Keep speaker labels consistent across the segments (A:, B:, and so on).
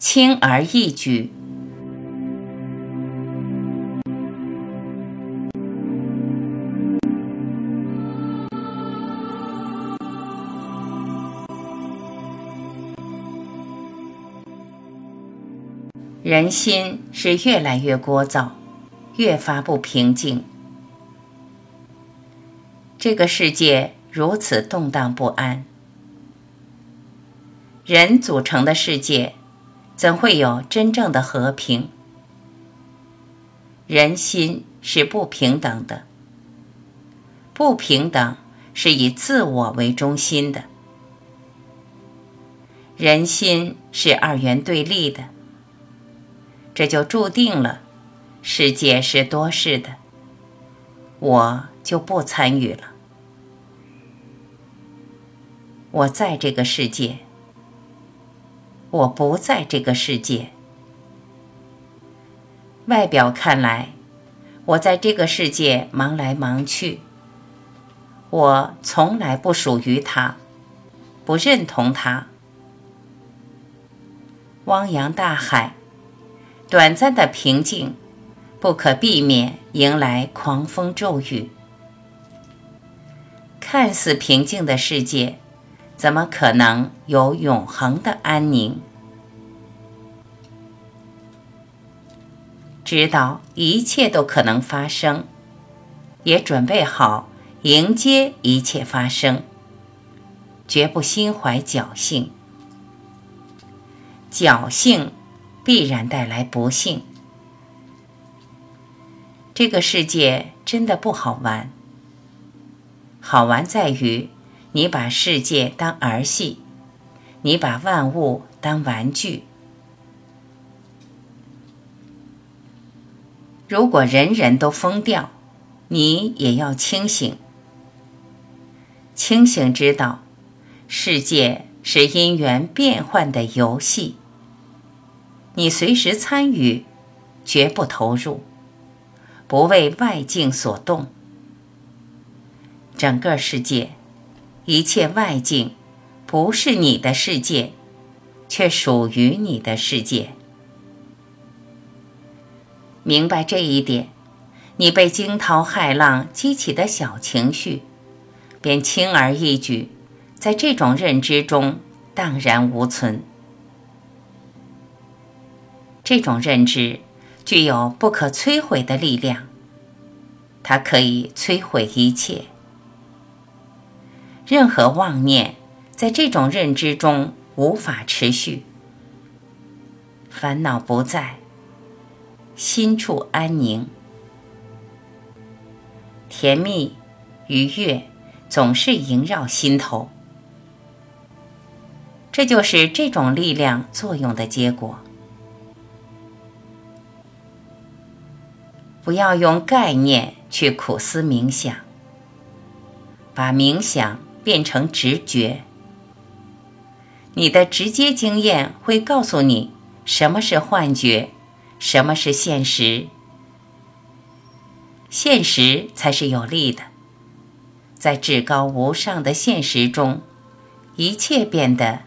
A: 轻而易举。人心是越来越聒噪，越发不平静。这个世界如此动荡不安，人组成的世界怎会有真正的和平？人心是不平等的，不平等是以自我为中心的，人心是二元对立的。这就注定了，世界是多事的，我就不参与了。我在这个世界，我不在这个世界。外表看来，我在这个世界忙来忙去，我从来不属于他，不认同他。汪洋大海。短暂的平静，不可避免迎来狂风骤雨。看似平静的世界，怎么可能有永恒的安宁？知道一切都可能发生，也准备好迎接一切发生，绝不心怀侥幸。侥幸。必然带来不幸。这个世界真的不好玩。好玩在于，你把世界当儿戏，你把万物当玩具。如果人人都疯掉，你也要清醒。清醒知道，世界是因缘变幻的游戏。你随时参与，绝不投入，不为外境所动。整个世界，一切外境，不是你的世界，却属于你的世界。明白这一点，你被惊涛骇浪激起的小情绪，便轻而易举，在这种认知中荡然无存。这种认知具有不可摧毁的力量，它可以摧毁一切。任何妄念在这种认知中无法持续，烦恼不在，心处安宁，甜蜜愉悦总是萦绕心头。这就是这种力量作用的结果。不要用概念去苦思冥想，把冥想变成直觉。你的直接经验会告诉你什么是幻觉，什么是现实。现实才是有利的，在至高无上的现实中，一切变得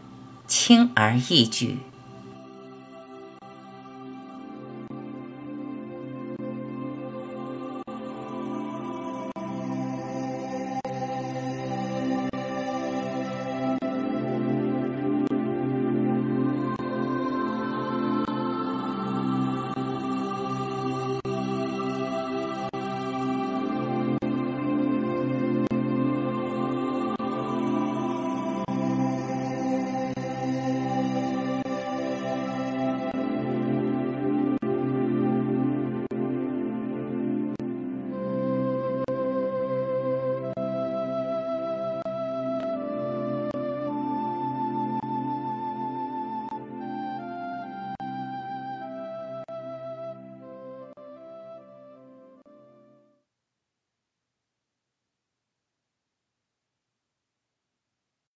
A: 轻而易举。